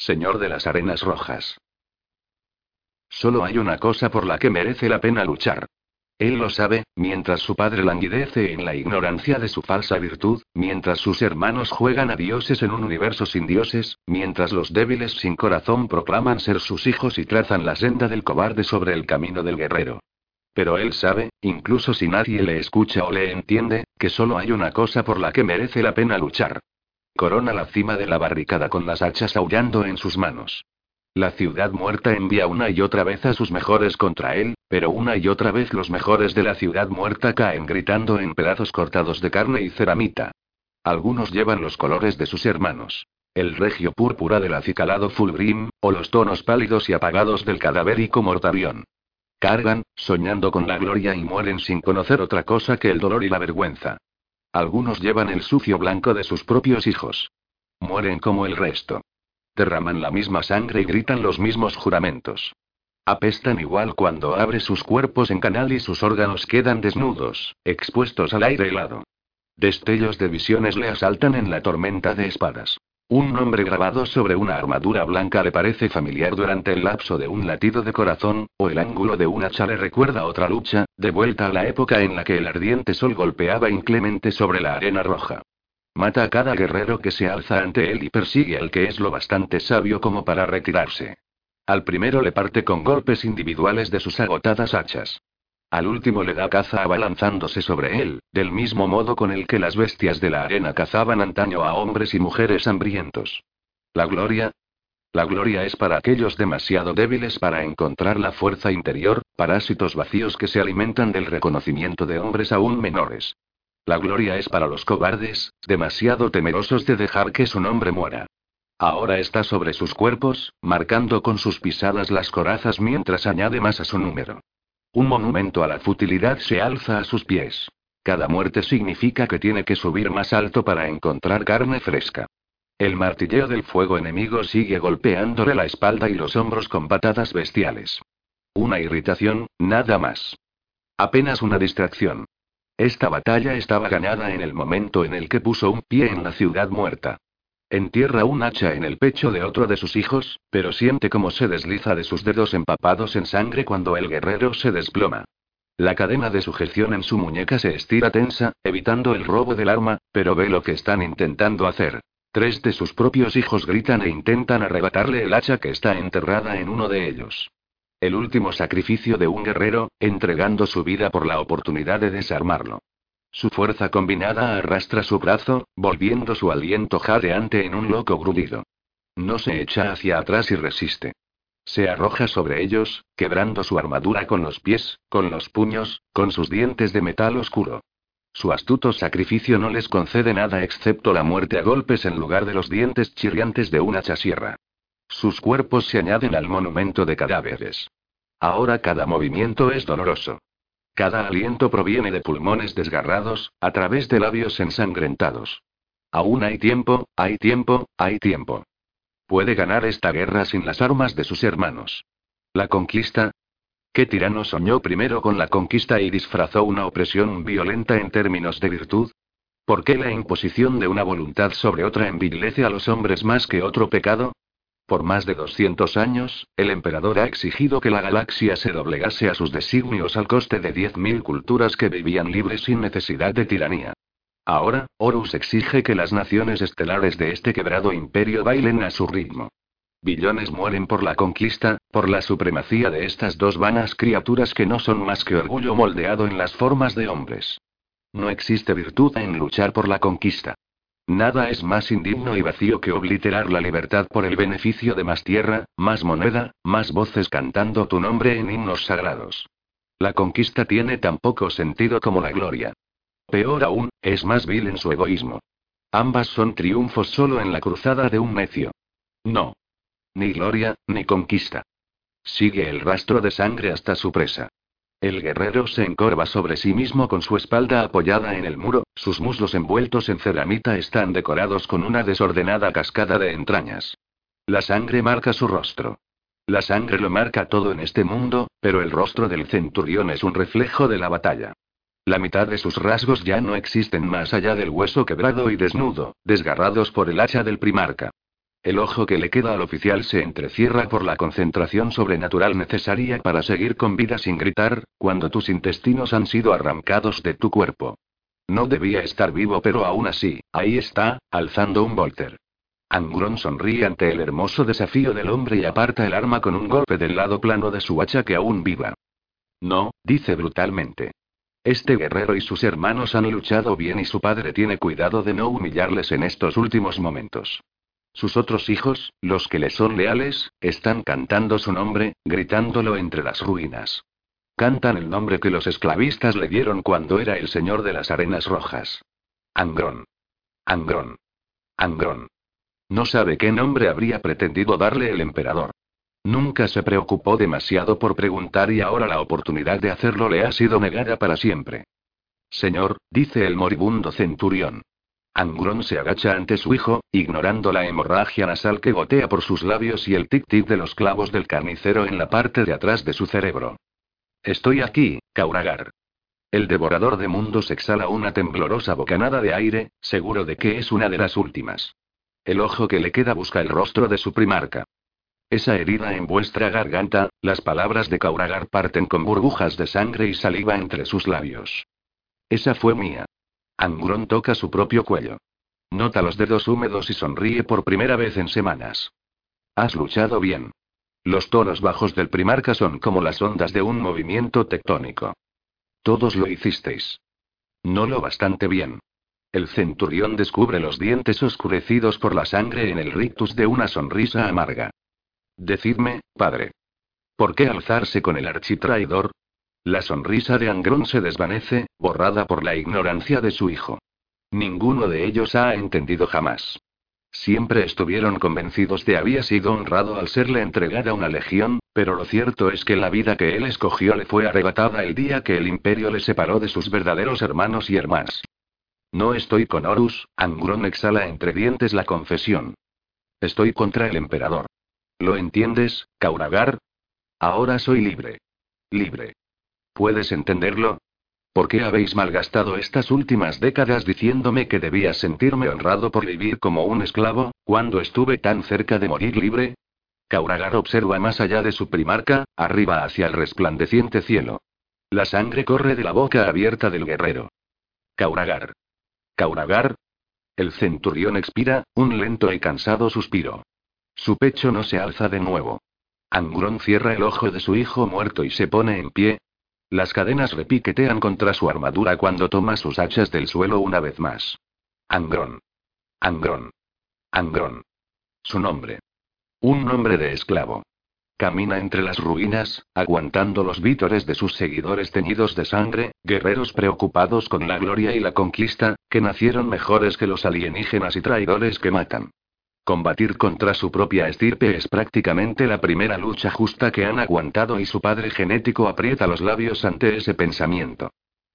señor de las arenas rojas. Solo hay una cosa por la que merece la pena luchar. Él lo sabe, mientras su padre languidece en la ignorancia de su falsa virtud, mientras sus hermanos juegan a dioses en un universo sin dioses, mientras los débiles sin corazón proclaman ser sus hijos y trazan la senda del cobarde sobre el camino del guerrero. Pero él sabe, incluso si nadie le escucha o le entiende, que solo hay una cosa por la que merece la pena luchar. Corona la cima de la barricada con las hachas aullando en sus manos. La ciudad muerta envía una y otra vez a sus mejores contra él, pero una y otra vez los mejores de la ciudad muerta caen gritando en pedazos cortados de carne y ceramita. Algunos llevan los colores de sus hermanos. El regio púrpura del acicalado Fulgrim, o los tonos pálidos y apagados del cadavérico Mortavión. Cargan, soñando con la gloria y mueren sin conocer otra cosa que el dolor y la vergüenza. Algunos llevan el sucio blanco de sus propios hijos. Mueren como el resto. Derraman la misma sangre y gritan los mismos juramentos. Apestan igual cuando abre sus cuerpos en canal y sus órganos quedan desnudos, expuestos al aire helado. Destellos de visiones le asaltan en la tormenta de espadas. Un nombre grabado sobre una armadura blanca le parece familiar durante el lapso de un latido de corazón, o el ángulo de un hacha le recuerda otra lucha, de vuelta a la época en la que el ardiente sol golpeaba inclemente sobre la arena roja. Mata a cada guerrero que se alza ante él y persigue al que es lo bastante sabio como para retirarse. Al primero le parte con golpes individuales de sus agotadas hachas. Al último le da caza abalanzándose sobre él, del mismo modo con el que las bestias de la arena cazaban antaño a hombres y mujeres hambrientos. La gloria. La gloria es para aquellos demasiado débiles para encontrar la fuerza interior, parásitos vacíos que se alimentan del reconocimiento de hombres aún menores. La gloria es para los cobardes, demasiado temerosos de dejar que su nombre muera. Ahora está sobre sus cuerpos, marcando con sus pisadas las corazas mientras añade más a su número. Un monumento a la futilidad se alza a sus pies. Cada muerte significa que tiene que subir más alto para encontrar carne fresca. El martilleo del fuego enemigo sigue golpeándole la espalda y los hombros con patadas bestiales. Una irritación, nada más. Apenas una distracción. Esta batalla estaba ganada en el momento en el que puso un pie en la ciudad muerta. Entierra un hacha en el pecho de otro de sus hijos, pero siente cómo se desliza de sus dedos empapados en sangre cuando el guerrero se desploma. La cadena de sujeción en su muñeca se estira tensa, evitando el robo del arma, pero ve lo que están intentando hacer. Tres de sus propios hijos gritan e intentan arrebatarle el hacha que está enterrada en uno de ellos. El último sacrificio de un guerrero, entregando su vida por la oportunidad de desarmarlo. Su fuerza combinada arrastra su brazo, volviendo su aliento jadeante en un loco grudido. No se echa hacia atrás y resiste. Se arroja sobre ellos, quebrando su armadura con los pies, con los puños, con sus dientes de metal oscuro. Su astuto sacrificio no les concede nada excepto la muerte a golpes en lugar de los dientes chirriantes de una chasierra. Sus cuerpos se añaden al monumento de cadáveres. Ahora cada movimiento es doloroso. Cada aliento proviene de pulmones desgarrados, a través de labios ensangrentados. Aún hay tiempo, hay tiempo, hay tiempo. Puede ganar esta guerra sin las armas de sus hermanos. La conquista. ¿Qué tirano soñó primero con la conquista y disfrazó una opresión violenta en términos de virtud? ¿Por qué la imposición de una voluntad sobre otra envilece a los hombres más que otro pecado? Por más de 200 años, el emperador ha exigido que la galaxia se doblegase a sus designios al coste de 10.000 culturas que vivían libres sin necesidad de tiranía. Ahora, Horus exige que las naciones estelares de este quebrado imperio bailen a su ritmo. Billones mueren por la conquista, por la supremacía de estas dos vanas criaturas que no son más que orgullo moldeado en las formas de hombres. No existe virtud en luchar por la conquista. Nada es más indigno y vacío que obliterar la libertad por el beneficio de más tierra, más moneda, más voces cantando tu nombre en himnos sagrados. La conquista tiene tan poco sentido como la gloria. Peor aún, es más vil en su egoísmo. Ambas son triunfos solo en la cruzada de un necio. No. Ni gloria, ni conquista. Sigue el rastro de sangre hasta su presa. El guerrero se encorva sobre sí mismo con su espalda apoyada en el muro, sus muslos envueltos en ceramita están decorados con una desordenada cascada de entrañas. La sangre marca su rostro. La sangre lo marca todo en este mundo, pero el rostro del centurión es un reflejo de la batalla. La mitad de sus rasgos ya no existen más allá del hueso quebrado y desnudo, desgarrados por el hacha del primarca. El ojo que le queda al oficial se entrecierra por la concentración sobrenatural necesaria para seguir con vida sin gritar, cuando tus intestinos han sido arrancados de tu cuerpo. No debía estar vivo, pero aún así, ahí está, alzando un volter. Angron sonríe ante el hermoso desafío del hombre y aparta el arma con un golpe del lado plano de su hacha que aún viva. No, dice brutalmente. Este guerrero y sus hermanos han luchado bien y su padre tiene cuidado de no humillarles en estos últimos momentos. Sus otros hijos, los que le son leales, están cantando su nombre, gritándolo entre las ruinas. Cantan el nombre que los esclavistas le dieron cuando era el señor de las arenas rojas. Angrón. Angrón. Angrón. No sabe qué nombre habría pretendido darle el emperador. Nunca se preocupó demasiado por preguntar y ahora la oportunidad de hacerlo le ha sido negada para siempre. Señor, dice el moribundo centurión. Angrón se agacha ante su hijo, ignorando la hemorragia nasal que gotea por sus labios y el tic-tic de los clavos del carnicero en la parte de atrás de su cerebro. Estoy aquí, Kauragar. El devorador de mundos exhala una temblorosa bocanada de aire, seguro de que es una de las últimas. El ojo que le queda busca el rostro de su primarca. Esa herida en vuestra garganta, las palabras de Kauragar parten con burbujas de sangre y saliva entre sus labios. Esa fue mía. Angrón toca su propio cuello. Nota los dedos húmedos y sonríe por primera vez en semanas. Has luchado bien. Los tonos bajos del primarca son como las ondas de un movimiento tectónico. Todos lo hicisteis. No lo bastante bien. El centurión descubre los dientes oscurecidos por la sangre en el rictus de una sonrisa amarga. Decidme, padre. ¿Por qué alzarse con el architraidor? La sonrisa de Angrón se desvanece, borrada por la ignorancia de su hijo. Ninguno de ellos ha entendido jamás. Siempre estuvieron convencidos de había sido honrado al serle entregada una legión, pero lo cierto es que la vida que él escogió le fue arrebatada el día que el imperio le separó de sus verdaderos hermanos y hermanas. No estoy con Horus, Angrón exhala entre dientes la confesión. Estoy contra el emperador. ¿Lo entiendes, Kauragar? Ahora soy libre. Libre. ¿Puedes entenderlo? ¿Por qué habéis malgastado estas últimas décadas diciéndome que debía sentirme honrado por vivir como un esclavo, cuando estuve tan cerca de morir libre? Kauragar observa más allá de su primarca, arriba hacia el resplandeciente cielo. La sangre corre de la boca abierta del guerrero. Kauragar. Kauragar. El centurión expira, un lento y cansado suspiro. Su pecho no se alza de nuevo. Angrón cierra el ojo de su hijo muerto y se pone en pie, las cadenas repiquetean contra su armadura cuando toma sus hachas del suelo una vez más. Angrón. Angrón. Angrón. Su nombre. Un nombre de esclavo. Camina entre las ruinas, aguantando los vítores de sus seguidores teñidos de sangre, guerreros preocupados con la gloria y la conquista, que nacieron mejores que los alienígenas y traidores que matan. Combatir contra su propia estirpe es prácticamente la primera lucha justa que han aguantado y su padre genético aprieta los labios ante ese pensamiento.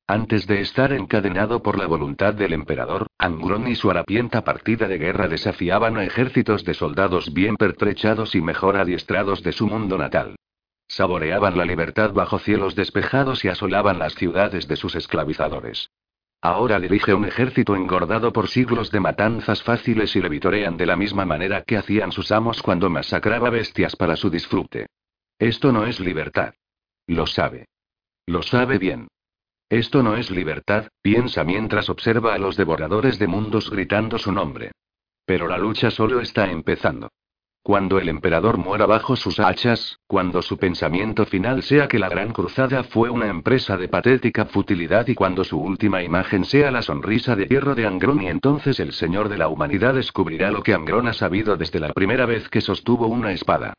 Antes de estar encadenado por la voluntad del emperador, Angrón y su harapienta partida de guerra desafiaban a ejércitos de soldados bien pertrechados y mejor adiestrados de su mundo natal. Saboreaban la libertad bajo cielos despejados y asolaban las ciudades de sus esclavizadores. Ahora dirige un ejército engordado por siglos de matanzas fáciles y le vitorean de la misma manera que hacían sus amos cuando masacraba bestias para su disfrute. Esto no es libertad. Lo sabe. Lo sabe bien. Esto no es libertad, piensa mientras observa a los devoradores de mundos gritando su nombre. Pero la lucha solo está empezando. Cuando el emperador muera bajo sus hachas, cuando su pensamiento final sea que la Gran Cruzada fue una empresa de patética futilidad y cuando su última imagen sea la sonrisa de hierro de Angrón y entonces el Señor de la Humanidad descubrirá lo que Angrón ha sabido desde la primera vez que sostuvo una espada.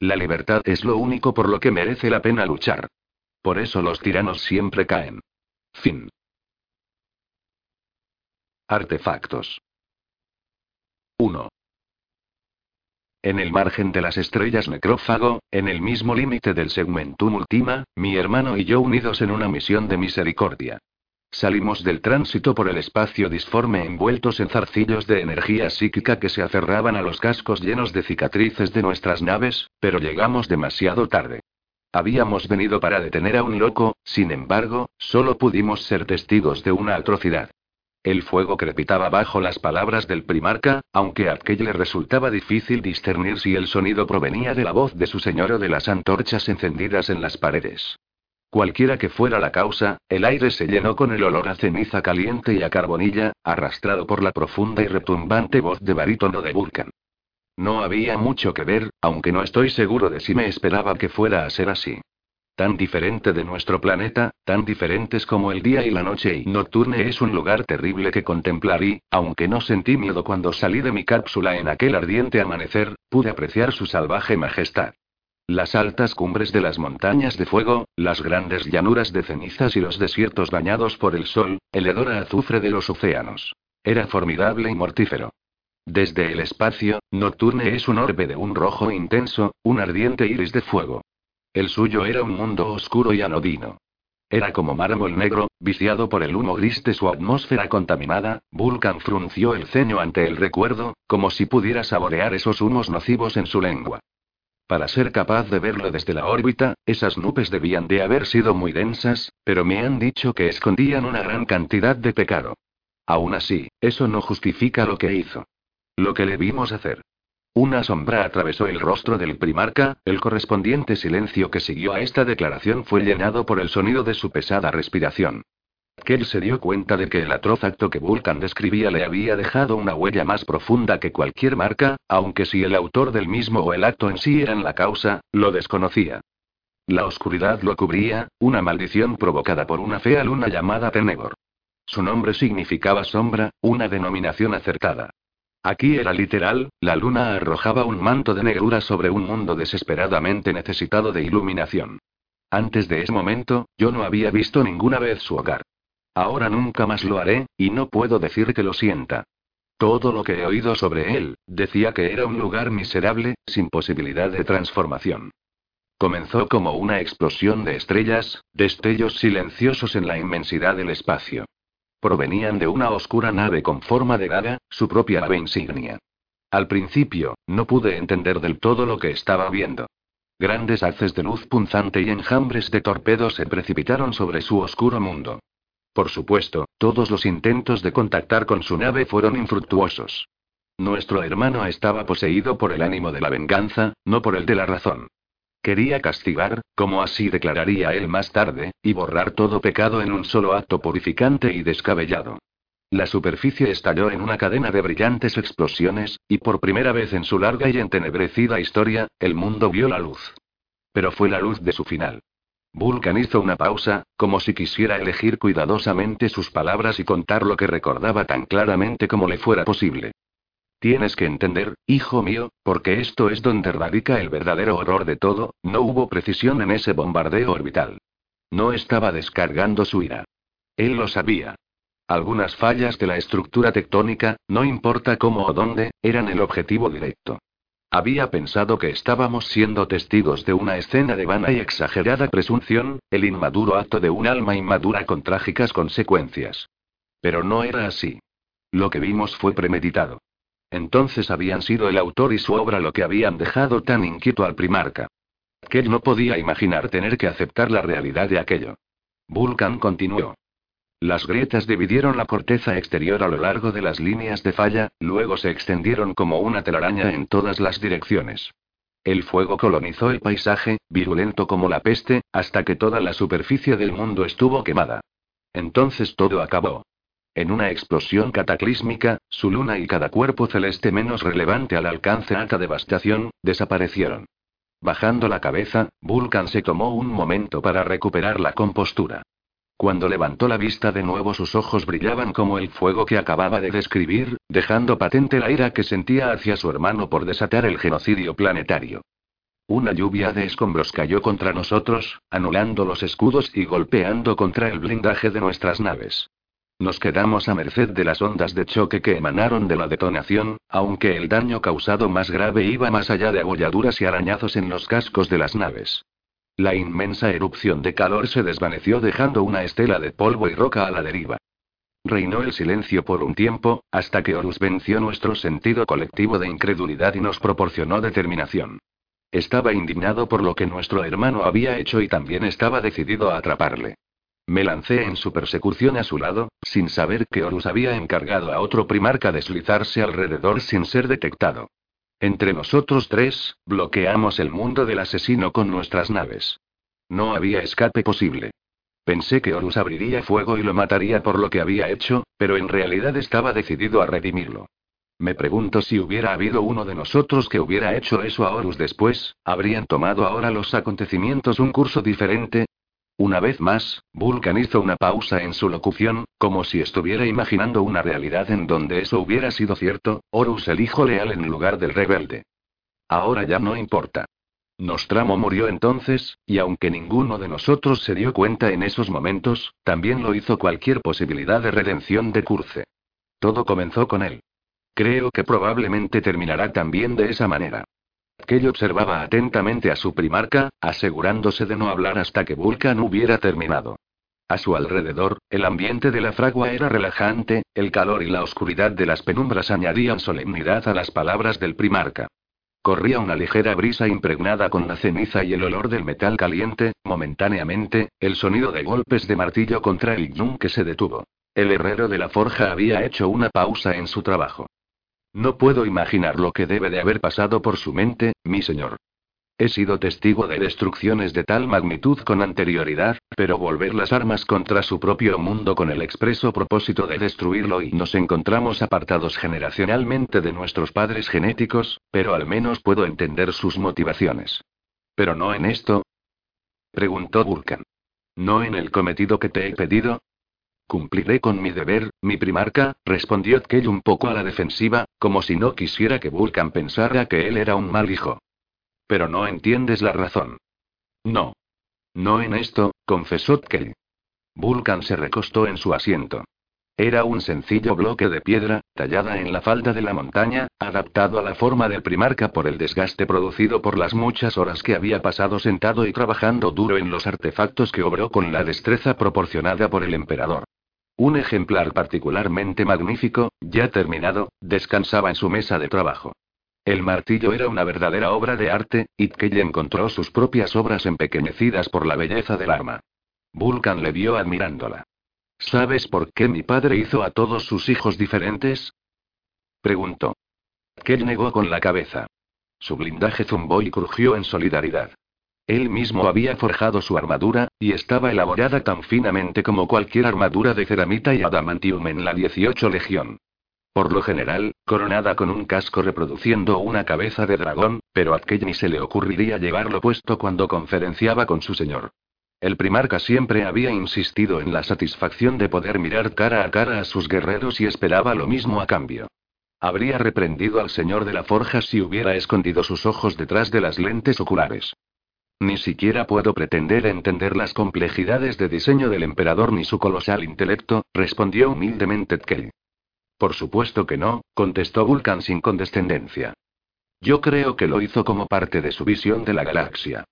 La libertad es lo único por lo que merece la pena luchar. Por eso los tiranos siempre caen. Fin. Artefactos. En el margen de las estrellas necrófago, en el mismo límite del segmentum ultima, mi hermano y yo unidos en una misión de misericordia. Salimos del tránsito por el espacio disforme envueltos en zarcillos de energía psíquica que se aferraban a los cascos llenos de cicatrices de nuestras naves, pero llegamos demasiado tarde. Habíamos venido para detener a un loco, sin embargo, solo pudimos ser testigos de una atrocidad. El fuego crepitaba bajo las palabras del primarca, aunque a aquel le resultaba difícil discernir si el sonido provenía de la voz de su señor o de las antorchas encendidas en las paredes. Cualquiera que fuera la causa, el aire se llenó con el olor a ceniza caliente y a carbonilla, arrastrado por la profunda y retumbante voz de barítono de Vulcan. No había mucho que ver, aunque no estoy seguro de si me esperaba que fuera a ser así. Tan diferente de nuestro planeta, tan diferentes como el día y la noche y Nocturne es un lugar terrible que contemplar y, aunque no sentí miedo cuando salí de mi cápsula en aquel ardiente amanecer, pude apreciar su salvaje majestad. Las altas cumbres de las montañas de fuego, las grandes llanuras de cenizas y los desiertos bañados por el sol, el hedor a azufre de los océanos. Era formidable y mortífero. Desde el espacio, Nocturne es un orbe de un rojo intenso, un ardiente iris de fuego. El suyo era un mundo oscuro y anodino. Era como mármol negro, viciado por el humo gris de su atmósfera contaminada, Vulcan frunció el ceño ante el recuerdo, como si pudiera saborear esos humos nocivos en su lengua. Para ser capaz de verlo desde la órbita, esas nubes debían de haber sido muy densas, pero me han dicho que escondían una gran cantidad de pecado. Aún así, eso no justifica lo que hizo. Lo que le vimos hacer. Una sombra atravesó el rostro del primarca, el correspondiente silencio que siguió a esta declaración fue llenado por el sonido de su pesada respiración. Kell se dio cuenta de que el atroz acto que Vulcan describía le había dejado una huella más profunda que cualquier marca, aunque si el autor del mismo o el acto en sí eran la causa, lo desconocía. La oscuridad lo cubría, una maldición provocada por una fea luna llamada Tenebor. Su nombre significaba sombra, una denominación acertada. Aquí era literal, la luna arrojaba un manto de negrura sobre un mundo desesperadamente necesitado de iluminación. Antes de ese momento, yo no había visto ninguna vez su hogar. Ahora nunca más lo haré, y no puedo decir que lo sienta. Todo lo que he oído sobre él, decía que era un lugar miserable, sin posibilidad de transformación. Comenzó como una explosión de estrellas, destellos silenciosos en la inmensidad del espacio. Provenían de una oscura nave con forma de daga, su propia nave insignia. Al principio, no pude entender del todo lo que estaba viendo. Grandes haces de luz punzante y enjambres de torpedos se precipitaron sobre su oscuro mundo. Por supuesto, todos los intentos de contactar con su nave fueron infructuosos. Nuestro hermano estaba poseído por el ánimo de la venganza, no por el de la razón. Quería castigar, como así declararía él más tarde, y borrar todo pecado en un solo acto purificante y descabellado. La superficie estalló en una cadena de brillantes explosiones, y por primera vez en su larga y entenebrecida historia, el mundo vio la luz. Pero fue la luz de su final. Vulcan hizo una pausa, como si quisiera elegir cuidadosamente sus palabras y contar lo que recordaba tan claramente como le fuera posible. Tienes que entender, hijo mío, porque esto es donde radica el verdadero horror de todo, no hubo precisión en ese bombardeo orbital. No estaba descargando su ira. Él lo sabía. Algunas fallas de la estructura tectónica, no importa cómo o dónde, eran el objetivo directo. Había pensado que estábamos siendo testigos de una escena de vana y exagerada presunción, el inmaduro acto de un alma inmadura con trágicas consecuencias. Pero no era así. Lo que vimos fue premeditado. Entonces habían sido el autor y su obra lo que habían dejado tan inquieto al primarca. Él no podía imaginar tener que aceptar la realidad de aquello. Vulcan continuó. Las grietas dividieron la corteza exterior a lo largo de las líneas de falla, luego se extendieron como una telaraña en todas las direcciones. El fuego colonizó el paisaje, virulento como la peste, hasta que toda la superficie del mundo estuvo quemada. Entonces todo acabó. En una explosión cataclísmica, su luna y cada cuerpo celeste menos relevante al alcance alta devastación, desaparecieron. Bajando la cabeza, Vulcan se tomó un momento para recuperar la compostura. Cuando levantó la vista de nuevo sus ojos brillaban como el fuego que acababa de describir, dejando patente la ira que sentía hacia su hermano por desatar el genocidio planetario. Una lluvia de escombros cayó contra nosotros, anulando los escudos y golpeando contra el blindaje de nuestras naves. Nos quedamos a merced de las ondas de choque que emanaron de la detonación, aunque el daño causado más grave iba más allá de abolladuras y arañazos en los cascos de las naves. La inmensa erupción de calor se desvaneció dejando una estela de polvo y roca a la deriva. Reinó el silencio por un tiempo, hasta que Horus venció nuestro sentido colectivo de incredulidad y nos proporcionó determinación. Estaba indignado por lo que nuestro hermano había hecho y también estaba decidido a atraparle. Me lancé en su persecución a su lado, sin saber que Horus había encargado a otro primarca deslizarse alrededor sin ser detectado. Entre nosotros tres, bloqueamos el mundo del asesino con nuestras naves. No había escape posible. Pensé que Horus abriría fuego y lo mataría por lo que había hecho, pero en realidad estaba decidido a redimirlo. Me pregunto si hubiera habido uno de nosotros que hubiera hecho eso a Horus después, ¿habrían tomado ahora los acontecimientos un curso diferente? Una vez más, Vulcan hizo una pausa en su locución, como si estuviera imaginando una realidad en donde eso hubiera sido cierto, Horus el hijo leal en lugar del rebelde. Ahora ya no importa. Nostramo murió entonces, y aunque ninguno de nosotros se dio cuenta en esos momentos, también lo hizo cualquier posibilidad de redención de Curce. Todo comenzó con él. Creo que probablemente terminará también de esa manera. Kelly observaba atentamente a su primarca, asegurándose de no hablar hasta que Vulcan hubiera terminado. A su alrededor, el ambiente de la fragua era relajante, el calor y la oscuridad de las penumbras añadían solemnidad a las palabras del primarca. Corría una ligera brisa impregnada con la ceniza y el olor del metal caliente, momentáneamente, el sonido de golpes de martillo contra el yunque se detuvo. El herrero de la forja había hecho una pausa en su trabajo. No puedo imaginar lo que debe de haber pasado por su mente, mi señor. He sido testigo de destrucciones de tal magnitud con anterioridad, pero volver las armas contra su propio mundo con el expreso propósito de destruirlo y nos encontramos apartados generacionalmente de nuestros padres genéticos, pero al menos puedo entender sus motivaciones. ¿Pero no en esto? Preguntó Vulcan. ¿No en el cometido que te he pedido? Cumpliré con mi deber, mi primarca, respondió Tkell un poco a la defensiva, como si no quisiera que Vulcan pensara que él era un mal hijo. Pero no entiendes la razón. No. No en esto, confesó Tkell. Vulcan se recostó en su asiento. Era un sencillo bloque de piedra, tallada en la falda de la montaña, adaptado a la forma del primarca por el desgaste producido por las muchas horas que había pasado sentado y trabajando duro en los artefactos que obró con la destreza proporcionada por el emperador. Un ejemplar particularmente magnífico, ya terminado, descansaba en su mesa de trabajo. El martillo era una verdadera obra de arte, y Tkell encontró sus propias obras empequeñecidas por la belleza del arma. Vulcan le vio admirándola. ¿Sabes por qué mi padre hizo a todos sus hijos diferentes? Preguntó. Tkell negó con la cabeza. Su blindaje zumbó y crujió en solidaridad. Él mismo había forjado su armadura, y estaba elaborada tan finamente como cualquier armadura de ceramita y adamantium en la 18 Legión. Por lo general, coronada con un casco reproduciendo una cabeza de dragón, pero a ni se le ocurriría llevarlo puesto cuando conferenciaba con su señor. El primarca siempre había insistido en la satisfacción de poder mirar cara a cara a sus guerreros y esperaba lo mismo a cambio. Habría reprendido al señor de la forja si hubiera escondido sus ojos detrás de las lentes oculares. Ni siquiera puedo pretender entender las complejidades de diseño del emperador ni su colosal intelecto, respondió humildemente Tkell. Por supuesto que no, contestó Vulcan sin condescendencia. Yo creo que lo hizo como parte de su visión de la galaxia.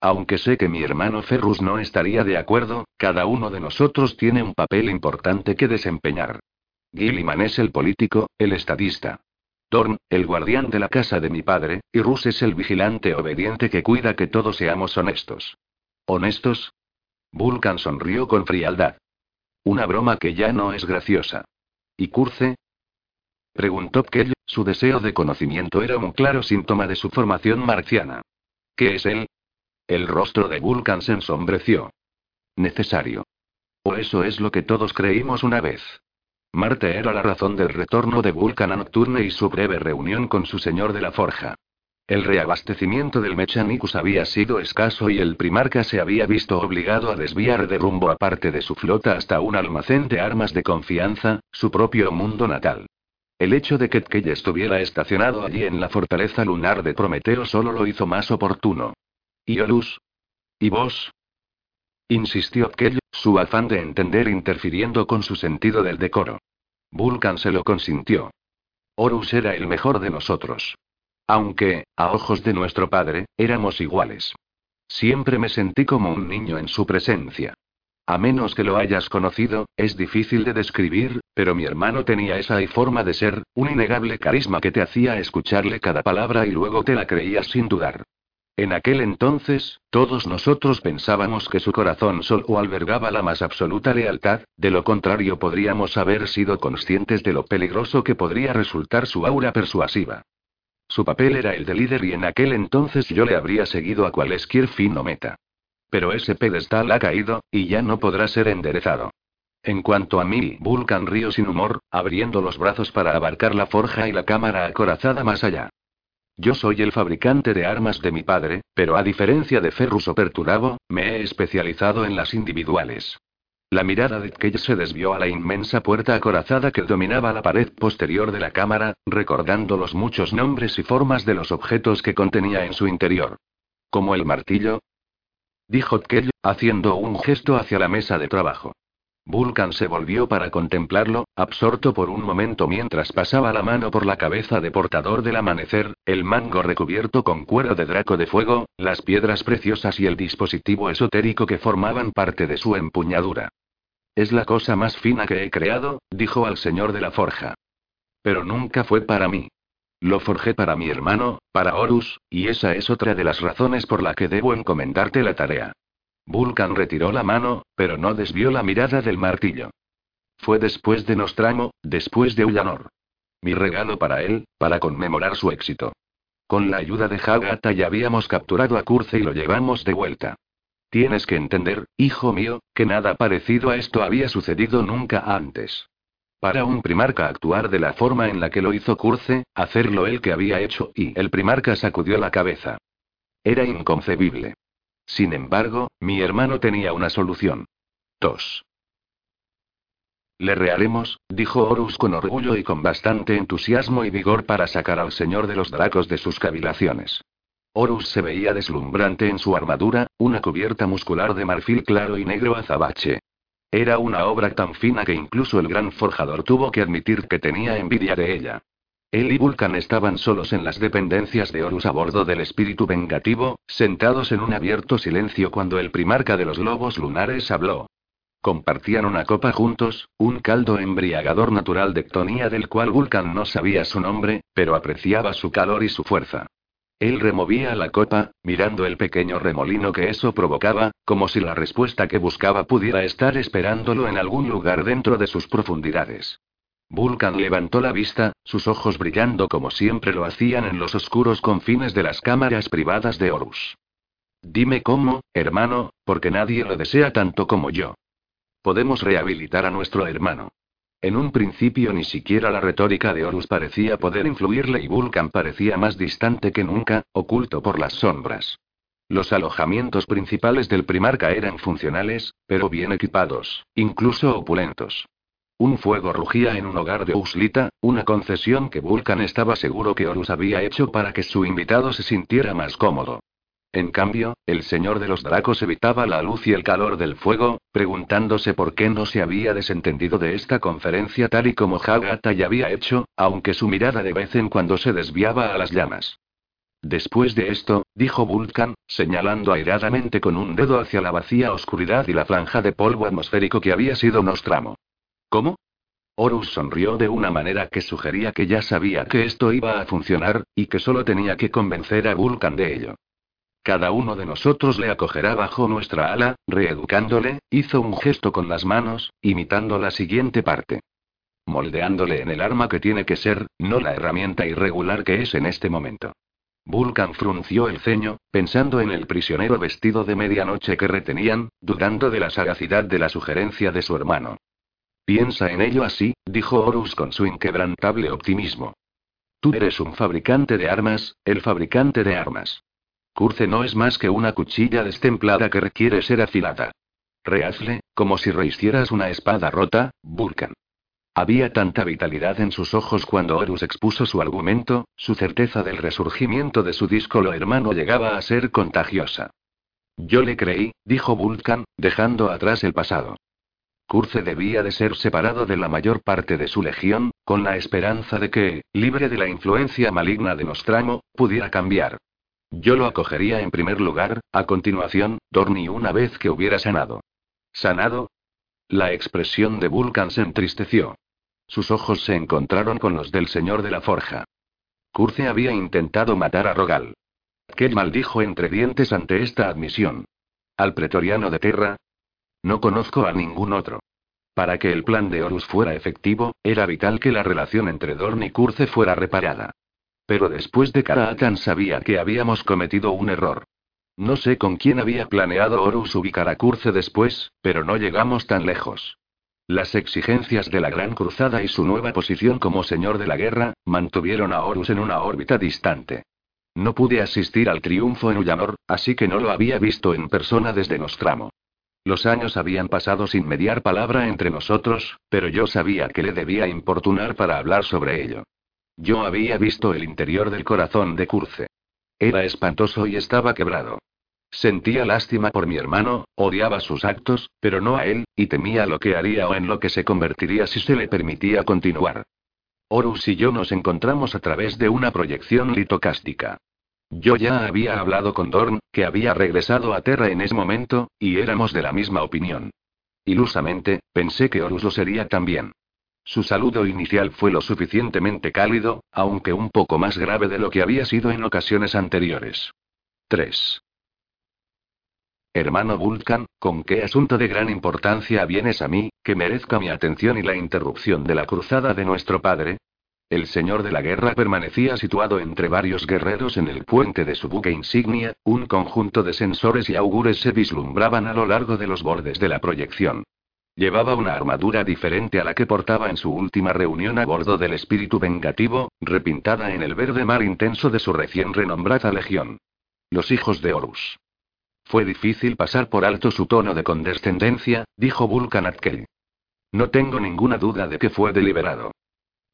Aunque sé que mi hermano Ferrus no estaría de acuerdo, cada uno de nosotros tiene un papel importante que desempeñar. Gilliman es el político, el estadista. Dorn, el guardián de la casa de mi padre, y Rus es el vigilante obediente que cuida que todos seamos honestos. ¿Honestos? Vulcan sonrió con frialdad. Una broma que ya no es graciosa. ¿Y Curce? Preguntó Kell, su deseo de conocimiento era un claro síntoma de su formación marciana. ¿Qué es él? El rostro de Vulcan se ensombreció. Necesario. O eso es lo que todos creímos una vez. Marte era la razón del retorno de Vulcan a Nocturne y su breve reunión con su señor de la forja. El reabastecimiento del Mechanicus había sido escaso y el primarca se había visto obligado a desviar de rumbo a parte de su flota hasta un almacén de armas de confianza, su propio mundo natal. El hecho de que Tkell estuviera estacionado allí en la fortaleza lunar de Prometeo solo lo hizo más oportuno. ¿Y Olus? ¿Y vos? insistió Tkell, su afán de entender interfiriendo con su sentido del decoro. Vulcan se lo consintió. Horus era el mejor de nosotros. Aunque, a ojos de nuestro padre, éramos iguales. Siempre me sentí como un niño en su presencia. A menos que lo hayas conocido, es difícil de describir, pero mi hermano tenía esa forma de ser, un innegable carisma que te hacía escucharle cada palabra y luego te la creías sin dudar. En aquel entonces, todos nosotros pensábamos que su corazón solo albergaba la más absoluta lealtad, de lo contrario podríamos haber sido conscientes de lo peligroso que podría resultar su aura persuasiva. Su papel era el de líder y en aquel entonces yo le habría seguido a cualesquier fin o meta. Pero ese pedestal ha caído, y ya no podrá ser enderezado. En cuanto a mí, Vulcan río sin humor, abriendo los brazos para abarcar la forja y la cámara acorazada más allá. Yo soy el fabricante de armas de mi padre, pero a diferencia de Ferrus o me he especializado en las individuales. La mirada de Key se desvió a la inmensa puerta acorazada que dominaba la pared posterior de la cámara, recordando los muchos nombres y formas de los objetos que contenía en su interior. Como el martillo, dijo Kell, haciendo un gesto hacia la mesa de trabajo. Vulcan se volvió para contemplarlo, absorto por un momento mientras pasaba la mano por la cabeza de portador del amanecer, el mango recubierto con cuero de draco de fuego, las piedras preciosas y el dispositivo esotérico que formaban parte de su empuñadura. Es la cosa más fina que he creado, dijo al señor de la forja. Pero nunca fue para mí. Lo forjé para mi hermano, para Horus, y esa es otra de las razones por la que debo encomendarte la tarea. Vulcan retiró la mano, pero no desvió la mirada del martillo. Fue después de Nostramo, después de Ullanor. Mi regalo para él, para conmemorar su éxito. Con la ayuda de Hagata ya habíamos capturado a Curce y lo llevamos de vuelta. Tienes que entender, hijo mío, que nada parecido a esto había sucedido nunca antes. Para un primarca actuar de la forma en la que lo hizo Curce, hacerlo él que había hecho, y el primarca sacudió la cabeza. Era inconcebible. Sin embargo, mi hermano tenía una solución. Tos. Le reharemos, dijo Horus con orgullo y con bastante entusiasmo y vigor para sacar al señor de los dracos de sus cavilaciones. Horus se veía deslumbrante en su armadura, una cubierta muscular de marfil claro y negro azabache. Era una obra tan fina que incluso el gran forjador tuvo que admitir que tenía envidia de ella. Él y Vulcan estaban solos en las dependencias de Horus a bordo del espíritu vengativo, sentados en un abierto silencio cuando el primarca de los lobos lunares habló. Compartían una copa juntos, un caldo embriagador natural de Ctonía del cual Vulcan no sabía su nombre, pero apreciaba su calor y su fuerza. Él removía la copa, mirando el pequeño remolino que eso provocaba, como si la respuesta que buscaba pudiera estar esperándolo en algún lugar dentro de sus profundidades. Vulcan levantó la vista, sus ojos brillando como siempre lo hacían en los oscuros confines de las cámaras privadas de Horus. Dime cómo, hermano, porque nadie lo desea tanto como yo. Podemos rehabilitar a nuestro hermano. En un principio ni siquiera la retórica de Horus parecía poder influirle y Vulcan parecía más distante que nunca, oculto por las sombras. Los alojamientos principales del primarca eran funcionales, pero bien equipados, incluso opulentos. Un fuego rugía en un hogar de Uslita, una concesión que Vulcan estaba seguro que Horus había hecho para que su invitado se sintiera más cómodo. En cambio, el señor de los dracos evitaba la luz y el calor del fuego, preguntándose por qué no se había desentendido de esta conferencia tal y como Hagata ya había hecho, aunque su mirada de vez en cuando se desviaba a las llamas. Después de esto, dijo Vulcan, señalando airadamente con un dedo hacia la vacía oscuridad y la franja de polvo atmosférico que había sido Nostramo. ¿Cómo? Horus sonrió de una manera que sugería que ya sabía que esto iba a funcionar, y que solo tenía que convencer a Vulcan de ello. Cada uno de nosotros le acogerá bajo nuestra ala, reeducándole, hizo un gesto con las manos, imitando la siguiente parte. Moldeándole en el arma que tiene que ser, no la herramienta irregular que es en este momento. Vulcan frunció el ceño, pensando en el prisionero vestido de medianoche que retenían, dudando de la sagacidad de la sugerencia de su hermano. Piensa en ello así, dijo Horus con su inquebrantable optimismo. Tú eres un fabricante de armas, el fabricante de armas. Curce no es más que una cuchilla destemplada que requiere ser afilada. Rehazle, como si rehicieras una espada rota, Vulcan. Había tanta vitalidad en sus ojos cuando Horus expuso su argumento, su certeza del resurgimiento de su disco lo hermano llegaba a ser contagiosa. Yo le creí, dijo Vulcan, dejando atrás el pasado. Curce debía de ser separado de la mayor parte de su legión, con la esperanza de que, libre de la influencia maligna de Nostramo, pudiera cambiar. Yo lo acogería en primer lugar, a continuación, Dorni una vez que hubiera sanado. ¿Sanado? La expresión de Vulcan se entristeció. Sus ojos se encontraron con los del señor de la forja. Curce había intentado matar a Rogal. Kel maldijo entre dientes ante esta admisión. ¿Al pretoriano de Terra? No conozco a ningún otro. Para que el plan de Horus fuera efectivo, era vital que la relación entre Dorn y Curce fuera reparada. Pero después de Karaatan sabía que habíamos cometido un error. No sé con quién había planeado Horus ubicar a Curce después, pero no llegamos tan lejos. Las exigencias de la Gran Cruzada y su nueva posición como señor de la guerra, mantuvieron a Horus en una órbita distante. No pude asistir al triunfo en Ullanor, así que no lo había visto en persona desde Nostramo. Los años habían pasado sin mediar palabra entre nosotros, pero yo sabía que le debía importunar para hablar sobre ello. Yo había visto el interior del corazón de Curce. Era espantoso y estaba quebrado. Sentía lástima por mi hermano, odiaba sus actos, pero no a él, y temía lo que haría o en lo que se convertiría si se le permitía continuar. Horus y yo nos encontramos a través de una proyección litocástica. Yo ya había hablado con Dorn, que había regresado a Terra en ese momento, y éramos de la misma opinión. Ilusamente, pensé que Horus lo sería también. Su saludo inicial fue lo suficientemente cálido, aunque un poco más grave de lo que había sido en ocasiones anteriores. 3. Hermano Vulcan, ¿con qué asunto de gran importancia vienes a mí, que merezca mi atención y la interrupción de la cruzada de nuestro padre? El señor de la guerra permanecía situado entre varios guerreros en el puente de su buque insignia, un conjunto de sensores y augures se vislumbraban a lo largo de los bordes de la proyección. Llevaba una armadura diferente a la que portaba en su última reunión a bordo del espíritu vengativo, repintada en el verde mar intenso de su recién renombrada legión. Los hijos de Horus. Fue difícil pasar por alto su tono de condescendencia, dijo Vulcan Atkel. No tengo ninguna duda de que fue deliberado.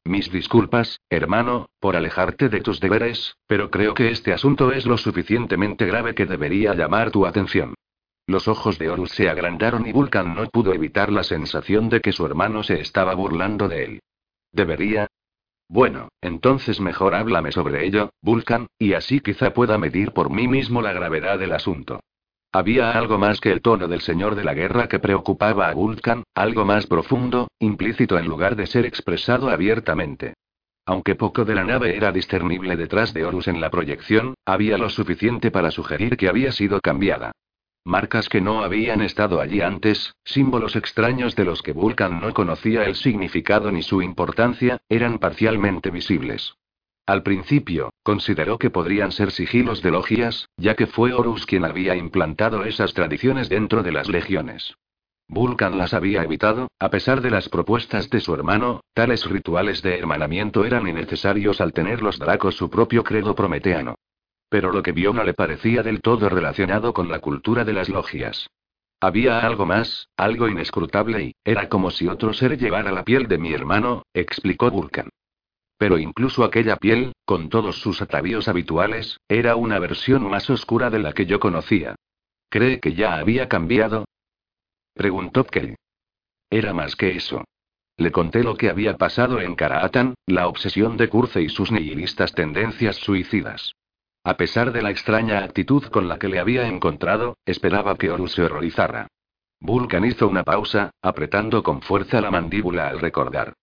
Mis disculpas, hermano, por alejarte de tus deberes, pero creo que este asunto es lo suficientemente grave que debería llamar tu atención. Los ojos de Horus se agrandaron y Vulcan no pudo evitar la sensación de que su hermano se estaba burlando de él. ¿Debería? Bueno, entonces mejor háblame sobre ello, Vulcan, y así quizá pueda medir por mí mismo la gravedad del asunto. Había algo más que el tono del señor de la guerra que preocupaba a Vulcan, algo más profundo, implícito en lugar de ser expresado abiertamente. Aunque poco de la nave era discernible detrás de Horus en la proyección, había lo suficiente para sugerir que había sido cambiada. Marcas que no habían estado allí antes, símbolos extraños de los que Vulcan no conocía el significado ni su importancia, eran parcialmente visibles. Al principio, consideró que podrían ser sigilos de logias, ya que fue Horus quien había implantado esas tradiciones dentro de las legiones. Vulcan las había evitado, a pesar de las propuestas de su hermano, tales rituales de hermanamiento eran innecesarios al tener los dracos su propio credo prometeano. Pero lo que vio no le parecía del todo relacionado con la cultura de las logias. Había algo más, algo inescrutable y, era como si otro ser llevara la piel de mi hermano, explicó Vulcan. Pero incluso aquella piel, con todos sus atavíos habituales, era una versión más oscura de la que yo conocía. ¿Cree que ya había cambiado? Preguntó Kelly. Era más que eso. Le conté lo que había pasado en Karaatan, la obsesión de Curce y sus nihilistas tendencias suicidas. A pesar de la extraña actitud con la que le había encontrado, esperaba que Horus se horrorizara. Vulcan hizo una pausa, apretando con fuerza la mandíbula al recordar.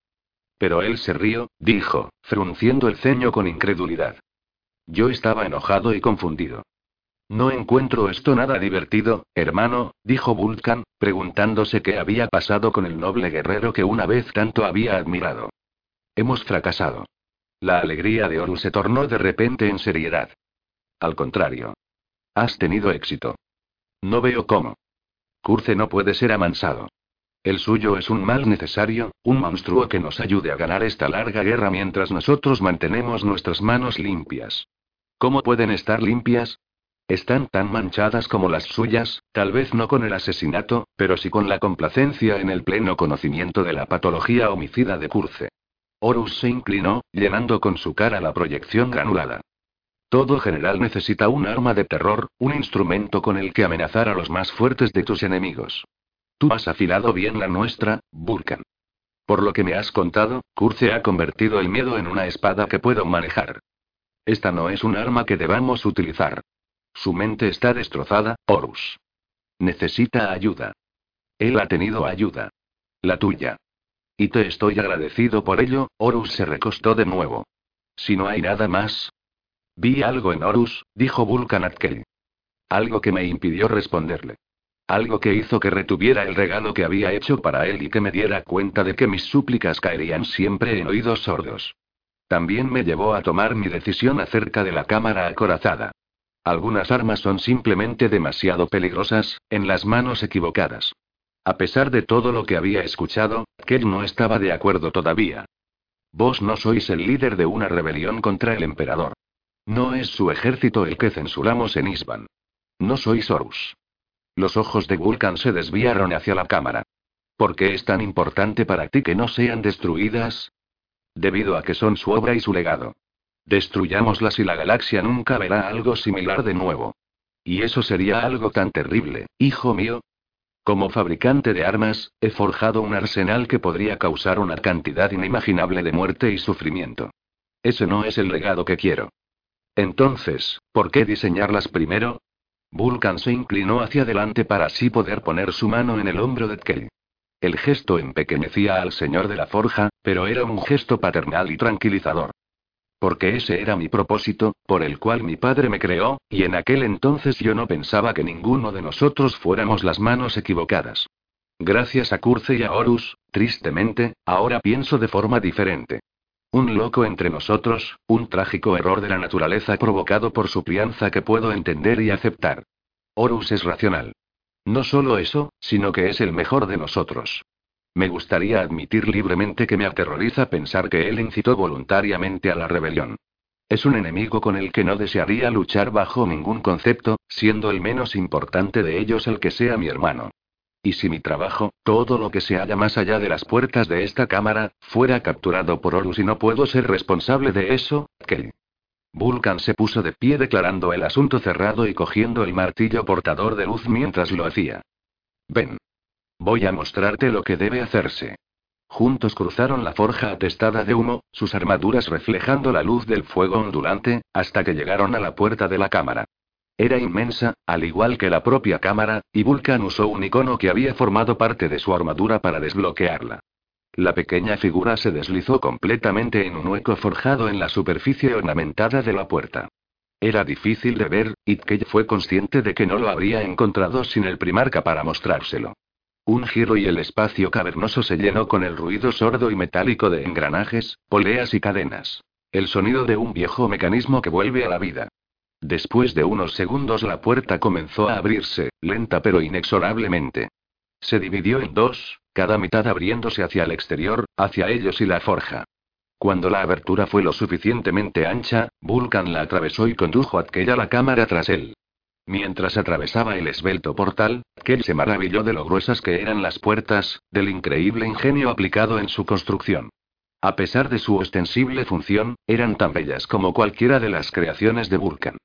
Pero él se rió, dijo, frunciendo el ceño con incredulidad. Yo estaba enojado y confundido. No encuentro esto nada divertido, hermano, dijo Vulcan, preguntándose qué había pasado con el noble guerrero que una vez tanto había admirado. Hemos fracasado. La alegría de Horus se tornó de repente en seriedad. Al contrario. Has tenido éxito. No veo cómo. Curce no puede ser amansado. El suyo es un mal necesario, un monstruo que nos ayude a ganar esta larga guerra mientras nosotros mantenemos nuestras manos limpias. ¿Cómo pueden estar limpias? Están tan manchadas como las suyas, tal vez no con el asesinato, pero sí con la complacencia en el pleno conocimiento de la patología homicida de Curce. Horus se inclinó, llenando con su cara la proyección granulada. Todo general necesita un arma de terror, un instrumento con el que amenazar a los más fuertes de tus enemigos. Tú has afilado bien la nuestra, Vulcan. Por lo que me has contado, Curce ha convertido el miedo en una espada que puedo manejar. Esta no es un arma que debamos utilizar. Su mente está destrozada, Horus. Necesita ayuda. Él ha tenido ayuda. La tuya. Y te estoy agradecido por ello, Horus se recostó de nuevo. Si no hay nada más. Vi algo en Horus, dijo Vulcan Atkel. Algo que me impidió responderle. Algo que hizo que retuviera el regalo que había hecho para él y que me diera cuenta de que mis súplicas caerían siempre en oídos sordos. También me llevó a tomar mi decisión acerca de la cámara acorazada. Algunas armas son simplemente demasiado peligrosas, en las manos equivocadas. A pesar de todo lo que había escuchado, Kell no estaba de acuerdo todavía. Vos no sois el líder de una rebelión contra el emperador. No es su ejército el que censuramos en Isban. No sois Horus. Los ojos de Vulcan se desviaron hacia la cámara. ¿Por qué es tan importante para ti que no sean destruidas? Debido a que son su obra y su legado. Destruyámoslas y la galaxia nunca verá algo similar de nuevo. Y eso sería algo tan terrible, hijo mío. Como fabricante de armas, he forjado un arsenal que podría causar una cantidad inimaginable de muerte y sufrimiento. Ese no es el legado que quiero. Entonces, ¿por qué diseñarlas primero? Vulcan se inclinó hacia adelante para así poder poner su mano en el hombro de Tkey. El gesto empequeñecía al señor de la forja, pero era un gesto paternal y tranquilizador. Porque ese era mi propósito, por el cual mi padre me creó, y en aquel entonces yo no pensaba que ninguno de nosotros fuéramos las manos equivocadas. Gracias a Curce y a Horus, tristemente, ahora pienso de forma diferente. Un loco entre nosotros, un trágico error de la naturaleza provocado por su crianza que puedo entender y aceptar. Horus es racional. No solo eso, sino que es el mejor de nosotros. Me gustaría admitir libremente que me aterroriza pensar que él incitó voluntariamente a la rebelión. Es un enemigo con el que no desearía luchar bajo ningún concepto, siendo el menos importante de ellos el que sea mi hermano. Y si mi trabajo, todo lo que se halla más allá de las puertas de esta cámara, fuera capturado por Horus y no puedo ser responsable de eso, ¿qué? Vulcan se puso de pie declarando el asunto cerrado y cogiendo el martillo portador de luz mientras lo hacía. Ven. Voy a mostrarte lo que debe hacerse. Juntos cruzaron la forja atestada de humo, sus armaduras reflejando la luz del fuego ondulante, hasta que llegaron a la puerta de la cámara. Era inmensa, al igual que la propia cámara, y Vulcan usó un icono que había formado parte de su armadura para desbloquearla. La pequeña figura se deslizó completamente en un hueco forjado en la superficie ornamentada de la puerta. Era difícil de ver, y Tkey fue consciente de que no lo habría encontrado sin el primarca para mostrárselo. Un giro y el espacio cavernoso se llenó con el ruido sordo y metálico de engranajes, poleas y cadenas. El sonido de un viejo mecanismo que vuelve a la vida. Después de unos segundos la puerta comenzó a abrirse, lenta pero inexorablemente. Se dividió en dos, cada mitad abriéndose hacia el exterior, hacia ellos y la forja. Cuando la abertura fue lo suficientemente ancha, Vulcan la atravesó y condujo a aquella la cámara tras él. Mientras atravesaba el esbelto portal, Kell se maravilló de lo gruesas que eran las puertas, del increíble ingenio aplicado en su construcción. A pesar de su ostensible función, eran tan bellas como cualquiera de las creaciones de Vulcan.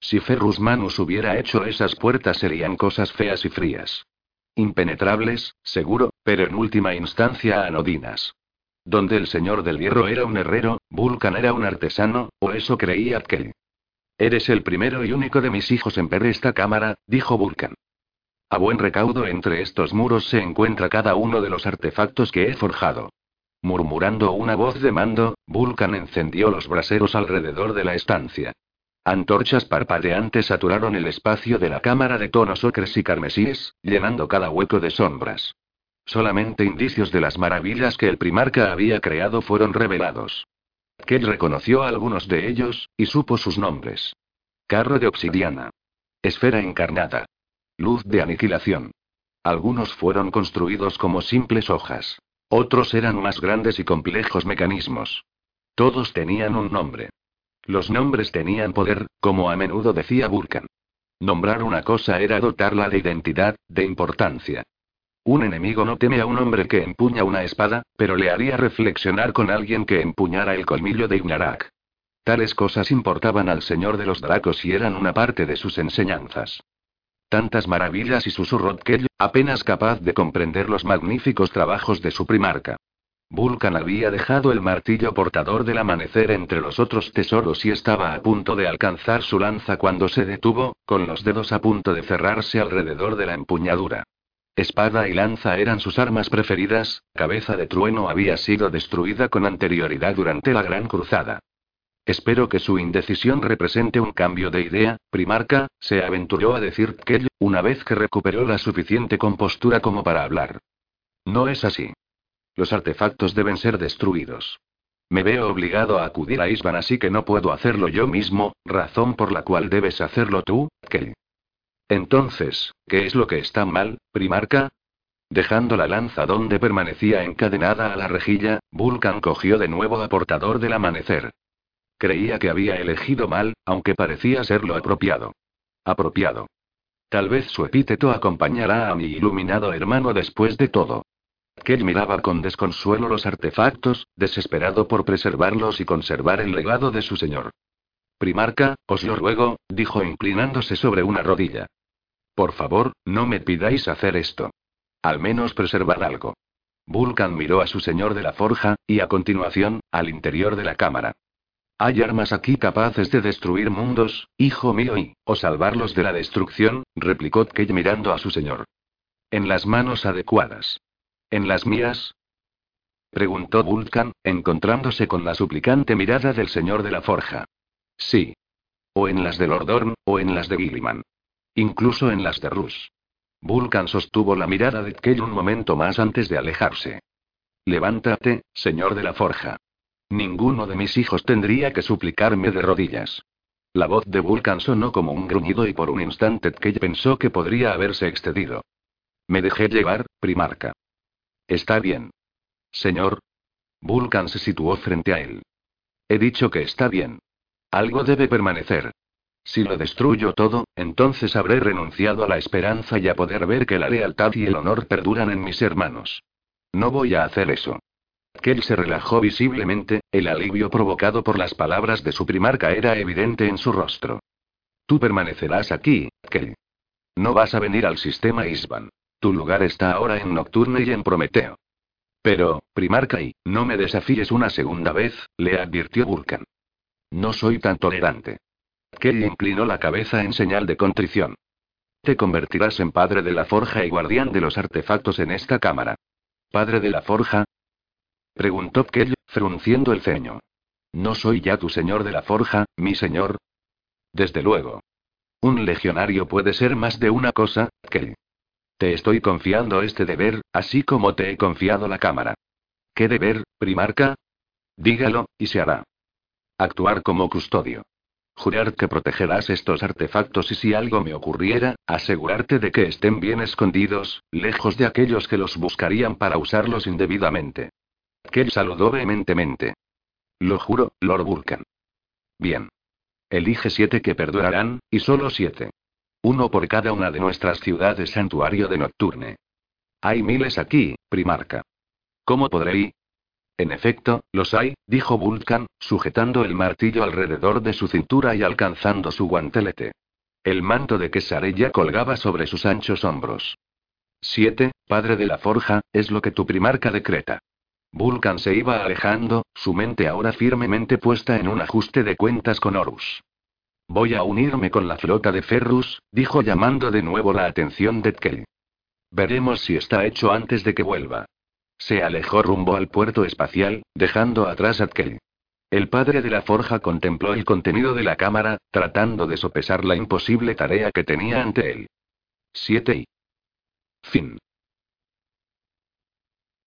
Si Ferrus Manus hubiera hecho esas puertas serían cosas feas y frías. Impenetrables, seguro, pero en última instancia anodinas. Donde el señor del hierro era un herrero, Vulcan era un artesano, o eso creía que. Eres el primero y único de mis hijos en ver esta cámara, dijo Vulcan. A buen recaudo entre estos muros se encuentra cada uno de los artefactos que he forjado. Murmurando una voz de mando, Vulcan encendió los braseros alrededor de la estancia. Antorchas parpadeantes saturaron el espacio de la cámara de tonos ocres y carmesíes, llenando cada hueco de sombras. Solamente indicios de las maravillas que el primarca había creado fueron revelados. Kell reconoció a algunos de ellos, y supo sus nombres. Carro de obsidiana. Esfera encarnada. Luz de aniquilación. Algunos fueron construidos como simples hojas. Otros eran más grandes y complejos mecanismos. Todos tenían un nombre. Los nombres tenían poder, como a menudo decía Vulcan. Nombrar una cosa era dotarla de identidad, de importancia. Un enemigo no teme a un hombre que empuña una espada, pero le haría reflexionar con alguien que empuñara el colmillo de Ignarak. Tales cosas importaban al señor de los Dracos y eran una parte de sus enseñanzas. Tantas maravillas y susurró Kell, apenas capaz de comprender los magníficos trabajos de su primarca. Vulcan había dejado el martillo portador del amanecer entre los otros tesoros y estaba a punto de alcanzar su lanza cuando se detuvo, con los dedos a punto de cerrarse alrededor de la empuñadura. Espada y lanza eran sus armas preferidas, cabeza de trueno había sido destruida con anterioridad durante la Gran Cruzada. Espero que su indecisión represente un cambio de idea, primarca, se aventuró a decir Kell, una vez que recuperó la suficiente compostura como para hablar. No es así. Los artefactos deben ser destruidos. Me veo obligado a acudir a Isban así que no puedo hacerlo yo mismo, razón por la cual debes hacerlo tú, Kell. Entonces, ¿qué es lo que está mal, primarca? Dejando la lanza donde permanecía encadenada a la rejilla, Vulcan cogió de nuevo a portador del amanecer. Creía que había elegido mal, aunque parecía ser lo apropiado. Apropiado. Tal vez su epíteto acompañará a mi iluminado hermano después de todo. Kell miraba con desconsuelo los artefactos, desesperado por preservarlos y conservar el legado de su señor. Primarca, os lo ruego, dijo inclinándose sobre una rodilla. Por favor, no me pidáis hacer esto. Al menos preservar algo. Vulcan miró a su señor de la forja, y a continuación, al interior de la cámara. Hay armas aquí capaces de destruir mundos, hijo mío, y, o salvarlos de la destrucción, replicó Kate mirando a su señor. En las manos adecuadas. ¿En las mías? preguntó Vulcan, encontrándose con la suplicante mirada del señor de la forja. Sí. O en las de Lordorn, o en las de Gilliman. Incluso en las de Rus. Vulcan sostuvo la mirada de Kell un momento más antes de alejarse. Levántate, señor de la forja. Ninguno de mis hijos tendría que suplicarme de rodillas. La voz de Vulcan sonó como un gruñido y por un instante Kell pensó que podría haberse excedido. Me dejé llevar, primarca. Está bien. Señor. Vulcan se situó frente a él. He dicho que está bien. Algo debe permanecer. Si lo destruyo todo, entonces habré renunciado a la esperanza y a poder ver que la lealtad y el honor perduran en mis hermanos. No voy a hacer eso. Kell se relajó visiblemente, el alivio provocado por las palabras de su primarca era evidente en su rostro. Tú permanecerás aquí, Kell. No vas a venir al sistema Isban. Tu lugar está ahora en Nocturne y en Prometeo. Pero, primarca y, no me desafíes una segunda vez, le advirtió Vulcan. No soy tan tolerante. Kelly inclinó la cabeza en señal de contrición. Te convertirás en padre de la forja y guardián de los artefactos en esta cámara. ¿Padre de la forja? Preguntó Kelly, frunciendo el ceño. ¿No soy ya tu señor de la forja, mi señor? Desde luego. Un legionario puede ser más de una cosa, Kelly. Te estoy confiando este deber, así como te he confiado la cámara. ¿Qué deber, primarca? Dígalo, y se hará. Actuar como custodio. Jurar que protegerás estos artefactos y si algo me ocurriera, asegurarte de que estén bien escondidos, lejos de aquellos que los buscarían para usarlos indebidamente. Saludó vehementemente. Lo juro, Lord Vulcan. Bien. Elige siete que perdurarán, y solo siete. Uno por cada una de nuestras ciudades santuario de Nocturne. Hay miles aquí, primarca. ¿Cómo podré ir? En efecto, los hay, dijo Vulcan, sujetando el martillo alrededor de su cintura y alcanzando su guantelete. El manto de quesarella colgaba sobre sus anchos hombros. Siete, padre de la forja, es lo que tu primarca decreta. Vulcan se iba alejando, su mente ahora firmemente puesta en un ajuste de cuentas con Horus. Voy a unirme con la flota de Ferrus, dijo llamando de nuevo la atención de Tkell. Veremos si está hecho antes de que vuelva. Se alejó rumbo al puerto espacial, dejando atrás a Tkell. El padre de la forja contempló el contenido de la cámara, tratando de sopesar la imposible tarea que tenía ante él. 7 y. Fin.